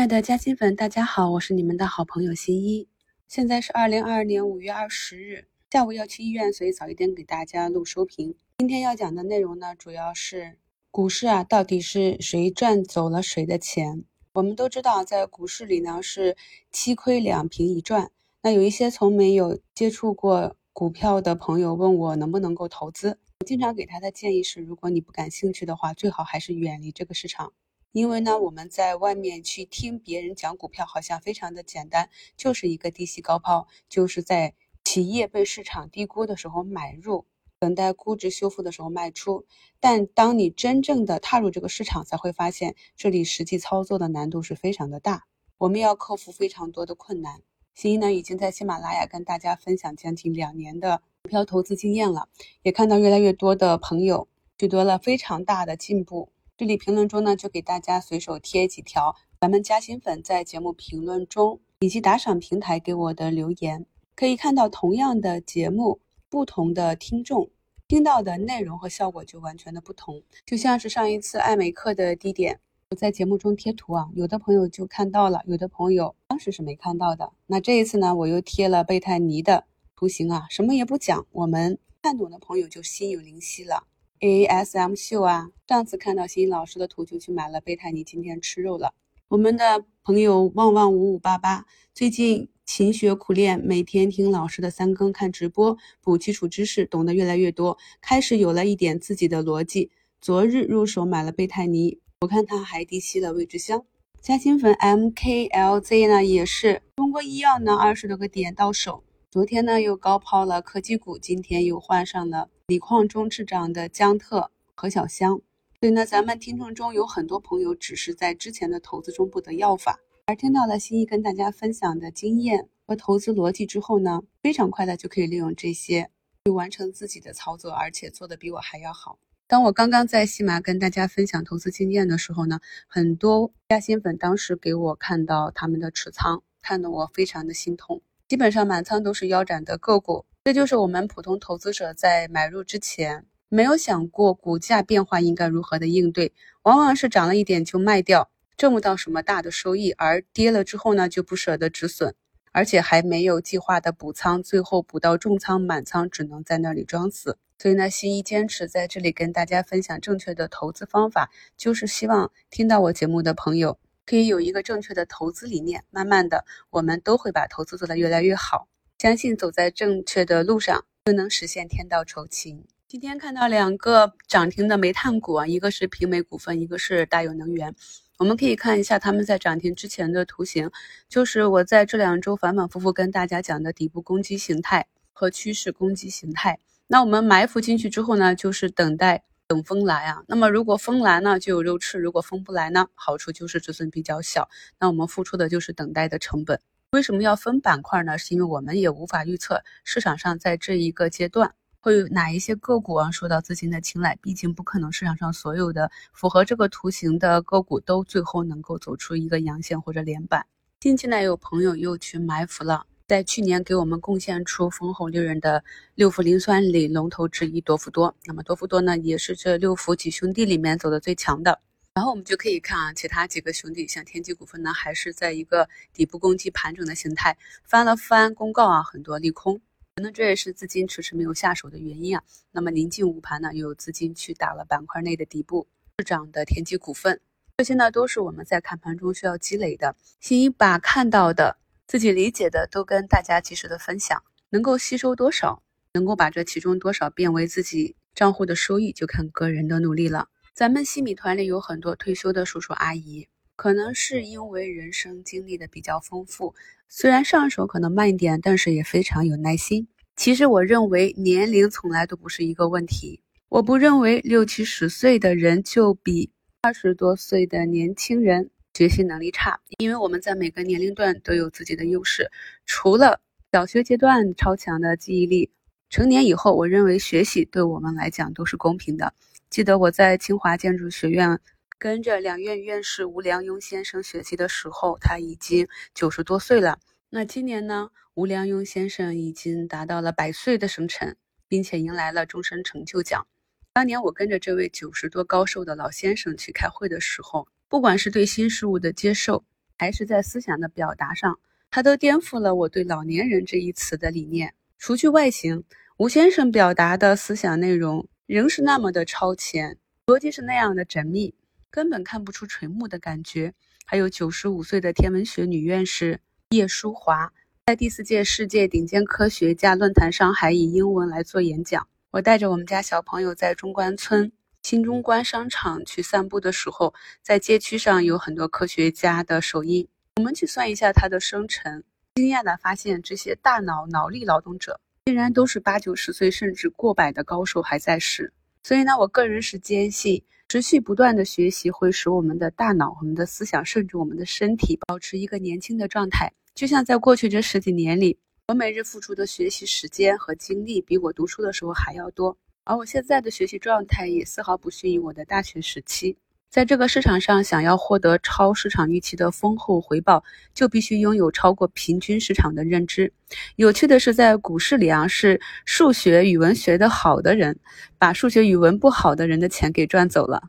亲爱的嘉兴粉，大家好，我是你们的好朋友新一。现在是二零二二年五月二十日下午要去医院，所以早一点给大家录收评。今天要讲的内容呢，主要是股市啊，到底是谁赚走了谁的钱？我们都知道，在股市里呢是七亏两平一赚。那有一些从没有接触过股票的朋友问我能不能够投资，我经常给他的建议是，如果你不感兴趣的话，最好还是远离这个市场。因为呢，我们在外面去听别人讲股票，好像非常的简单，就是一个低吸高抛，就是在企业被市场低估的时候买入，等待估值修复的时候卖出。但当你真正的踏入这个市场，才会发现这里实际操作的难度是非常的大，我们要克服非常多的困难。新一呢，已经在喜马拉雅跟大家分享将近两年的股票投资经验了，也看到越来越多的朋友取得了非常大的进步。这里评论中呢，就给大家随手贴几条咱们嘉兴粉在节目评论中以及打赏平台给我的留言，可以看到同样的节目，不同的听众听到的内容和效果就完全的不同。就像是上一次爱美克的低点，我在节目中贴图啊，有的朋友就看到了，有的朋友当时是没看到的。那这一次呢，我又贴了贝泰尼的图形啊，什么也不讲，我们看懂的朋友就心有灵犀了。A S M 秀啊，上次看到新老师的图就去买了贝泰尼，今天吃肉了。我们的朋友旺旺五五八八，最近勤学苦练，每天听老师的三更看直播，补基础知识，懂得越来越多，开始有了一点自己的逻辑。昨日入手买了贝泰尼，我看他还低吸了味之香。嘉兴粉 M K L Z 呢，也是中国医药呢，二十多个点到手。昨天呢又高抛了科技股，今天又换上了锂矿中滞涨的江特和小香。所以呢，咱们听众中有很多朋友只是在之前的投资中不得要法，而听到了新一跟大家分享的经验和投资逻辑之后呢，非常快的就可以利用这些去完成自己的操作，而且做的比我还要好。当我刚刚在西马跟大家分享投资经验的时候呢，很多嘉兴粉当时给我看到他们的持仓，看得我非常的心痛。基本上满仓都是腰斩的个股，这就是我们普通投资者在买入之前没有想过股价变化应该如何的应对，往往是涨了一点就卖掉，挣不到什么大的收益，而跌了之后呢就不舍得止损，而且还没有计划的补仓，最后补到重仓满仓，只能在那里装死。所以呢，新一坚持在这里跟大家分享正确的投资方法，就是希望听到我节目的朋友。可以有一个正确的投资理念，慢慢的，我们都会把投资做得越来越好。相信走在正确的路上，就能实现天道酬勤。今天看到两个涨停的煤炭股啊，一个是平煤股份，一个是大有能源。我们可以看一下他们在涨停之前的图形，就是我在这两周反反复复跟大家讲的底部攻击形态和趋势攻击形态。那我们埋伏进去之后呢，就是等待。等风来啊，那么如果风来呢，就有肉吃；如果风不来呢，好处就是止损比较小。那我们付出的就是等待的成本。为什么要分板块呢？是因为我们也无法预测市场上在这一个阶段会有哪一些个股啊受到资金的青睐。毕竟不可能市场上所有的符合这个图形的个股都最后能够走出一个阳线或者连板。近期呢，有朋友又去埋伏了。在去年给我们贡献出丰厚利润的六氟磷酸锂龙头之一多氟多，那么多氟多呢也是这六氟几兄弟里面走的最强的。然后我们就可以看啊，其他几个兄弟像天齐股份呢，还是在一个底部攻击盘整的形态，翻了翻公告啊，很多利空，可能这也是资金迟迟没有下手的原因啊。那么临近午盘呢，又有资金去打了板块内的底部市涨的天齐股份，这些呢都是我们在看盘中需要积累的。新一把看到的。自己理解的都跟大家及时的分享，能够吸收多少，能够把这其中多少变为自己账户的收益，就看个人的努力了。咱们西米团里有很多退休的叔叔阿姨，可能是因为人生经历的比较丰富，虽然上手可能慢一点，但是也非常有耐心。其实我认为年龄从来都不是一个问题，我不认为六七十岁的人就比二十多岁的年轻人。学习能力差，因为我们在每个年龄段都有自己的优势。除了小学阶段超强的记忆力，成年以后，我认为学习对我们来讲都是公平的。记得我在清华建筑学院跟着两院院士吴良镛先生学习的时候，他已经九十多岁了。那今年呢，吴良镛先生已经达到了百岁的生辰，并且迎来了终身成就奖。当年我跟着这位九十多高寿的老先生去开会的时候。不管是对新事物的接受，还是在思想的表达上，他都颠覆了我对“老年人”这一词的理念。除去外形，吴先生表达的思想内容仍是那么的超前，逻辑是那样的缜密，根本看不出垂暮的感觉。还有九十五岁的天文学女院士叶淑华，在第四届世界顶尖科学家论坛上还以英文来做演讲。我带着我们家小朋友在中关村。新中关商场去散步的时候，在街区上有很多科学家的手印。我们去算一下它的生辰，惊讶地发现，这些大脑脑力劳动者竟然都是八九十岁甚至过百的高手还在世。所以呢，我个人是坚信，持续不断的学习会使我们的大脑、我们的思想，甚至我们的身体保持一个年轻的状态。就像在过去这十几年里，我每日付出的学习时间和精力，比我读书的时候还要多。而我现在的学习状态也丝毫不逊于我的大学时期。在这个市场上，想要获得超市场预期的丰厚回报，就必须拥有超过平均市场的认知。有趣的是，在股市里啊，是数学、语文学得好的人，把数学、语文不好的人的钱给赚走了。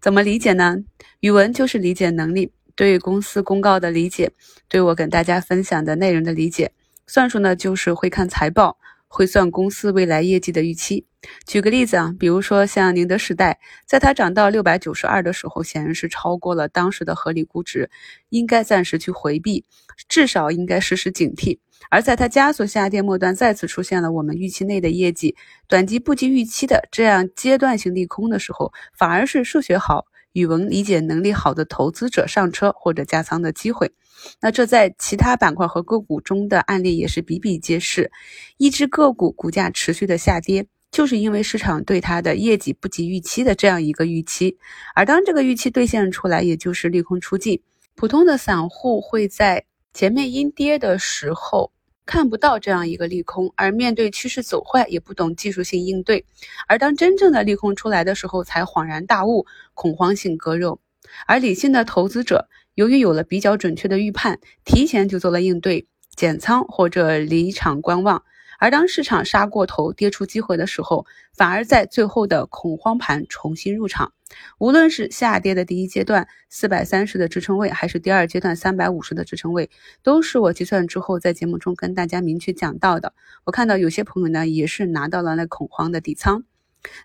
怎么理解呢？语文就是理解能力，对公司公告的理解，对我跟大家分享的内容的理解；算术呢，就是会看财报。会算公司未来业绩的预期。举个例子啊，比如说像宁德时代，在它涨到六百九十二的时候，显然是超过了当时的合理估值，应该暂时去回避，至少应该时时警惕。而在它加速下跌末端，再次出现了我们预期内的业绩，短期不及预期的这样阶段性利空的时候，反而是数学好、语文理解能力好的投资者上车或者加仓的机会。那这在其他板块和个股中的案例也是比比皆是。一只个股股价持续的下跌，就是因为市场对它的业绩不及预期的这样一个预期。而当这个预期兑现出来，也就是利空出尽。普通的散户会在前面阴跌的时候看不到这样一个利空，而面对趋势走坏也不懂技术性应对。而当真正的利空出来的时候，才恍然大悟，恐慌性割肉。而理性的投资者。由于有了比较准确的预判，提前就做了应对，减仓或者离场观望。而当市场杀过头、跌出机会的时候，反而在最后的恐慌盘重新入场。无论是下跌的第一阶段四百三十的支撑位，还是第二阶段三百五十的支撑位，都是我计算之后在节目中跟大家明确讲到的。我看到有些朋友呢，也是拿到了那恐慌的底仓，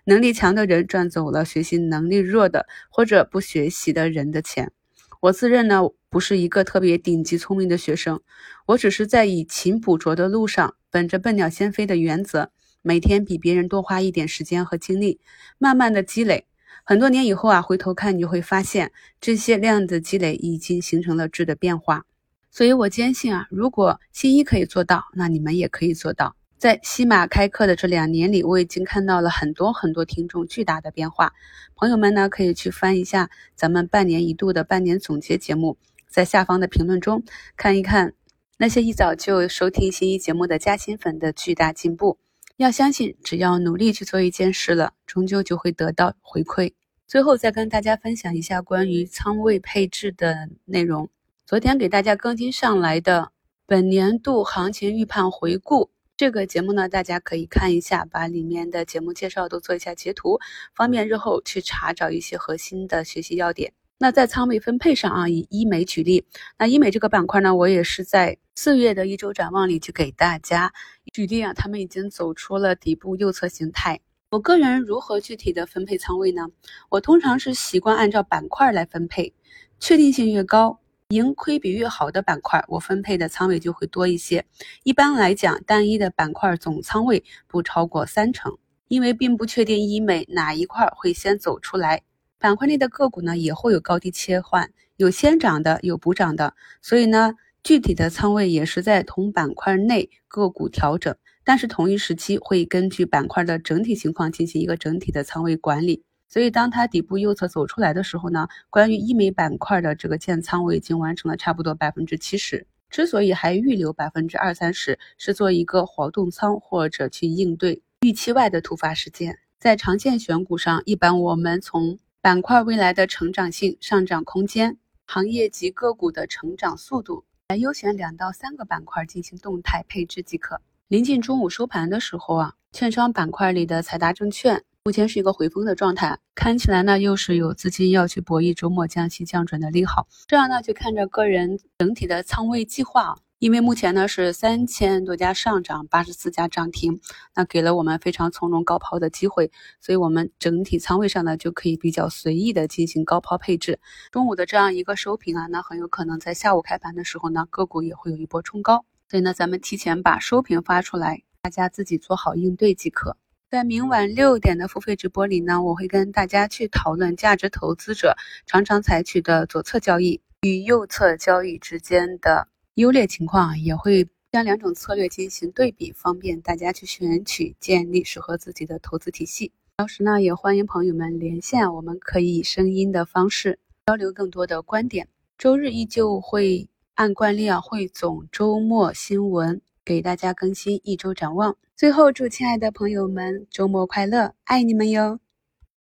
能力强的人赚走了学习能力弱的或者不学习的人的钱。我自认呢不是一个特别顶级聪明的学生，我只是在以勤补拙的路上，本着笨鸟先飞的原则，每天比别人多花一点时间和精力，慢慢的积累。很多年以后啊，回头看你就会发现，这些量的积累已经形成了质的变化。所以我坚信啊，如果新一可以做到，那你们也可以做到。在西马开课的这两年里，我已经看到了很多很多听众巨大的变化。朋友们呢，可以去翻一下咱们半年一度的半年总结节目，在下方的评论中看一看那些一早就收听新一节目的加薪粉的巨大进步。要相信，只要努力去做一件事了，终究就会得到回馈。最后再跟大家分享一下关于仓位配置的内容。昨天给大家更新上来的本年度行情预判回顾。这个节目呢，大家可以看一下，把里面的节目介绍都做一下截图，方便日后去查找一些核心的学习要点。那在仓位分配上啊，以医美举例，那医美这个板块呢，我也是在四月的一周展望里去给大家举例啊，他们已经走出了底部右侧形态。我个人如何具体的分配仓位呢？我通常是习惯按照板块来分配，确定性越高。盈亏比越好的板块，我分配的仓位就会多一些。一般来讲，单一的板块总仓位不超过三成，因为并不确定医美哪一块会先走出来。板块内的个股呢，也会有高低切换，有先涨的，有补涨的，所以呢，具体的仓位也是在同板块内个股调整，但是同一时期会根据板块的整体情况进行一个整体的仓位管理。所以，当它底部右侧走出来的时候呢，关于医美板块的这个建仓我已经完成了差不多百分之七十。之所以还预留百分之二三十，是做一个活动仓或者去应对预期外的突发事件。在长线选股上，一般我们从板块未来的成长性、上涨空间、行业及个股的成长速度来优选两到三个板块进行动态配置即可。临近中午收盘的时候啊，券商板块里的财达证券。目前是一个回风的状态，看起来呢又是有资金要去博弈周末降息降准的利好，这样呢就看着个人整体的仓位计划。因为目前呢是三千多家上涨，八十四家涨停，那给了我们非常从容高抛的机会，所以我们整体仓位上呢就可以比较随意的进行高抛配置。中午的这样一个收评啊，那很有可能在下午开盘的时候呢，个股也会有一波冲高，所以呢，咱们提前把收评发出来，大家自己做好应对即可。在明晚六点的付费直播里呢，我会跟大家去讨论价值投资者常常采取的左侧交易与右侧交易之间的。优劣情况也会将两种策略进行对比，方便大家去选取建立适合自己的投资体系。同时呢，也欢迎朋友们连线，我们可以以声音的方式交流更多的观点。周日依旧会按惯例啊汇总周末新闻，给大家更新一周展望。最后，祝亲爱的朋友们周末快乐，爱你们哟！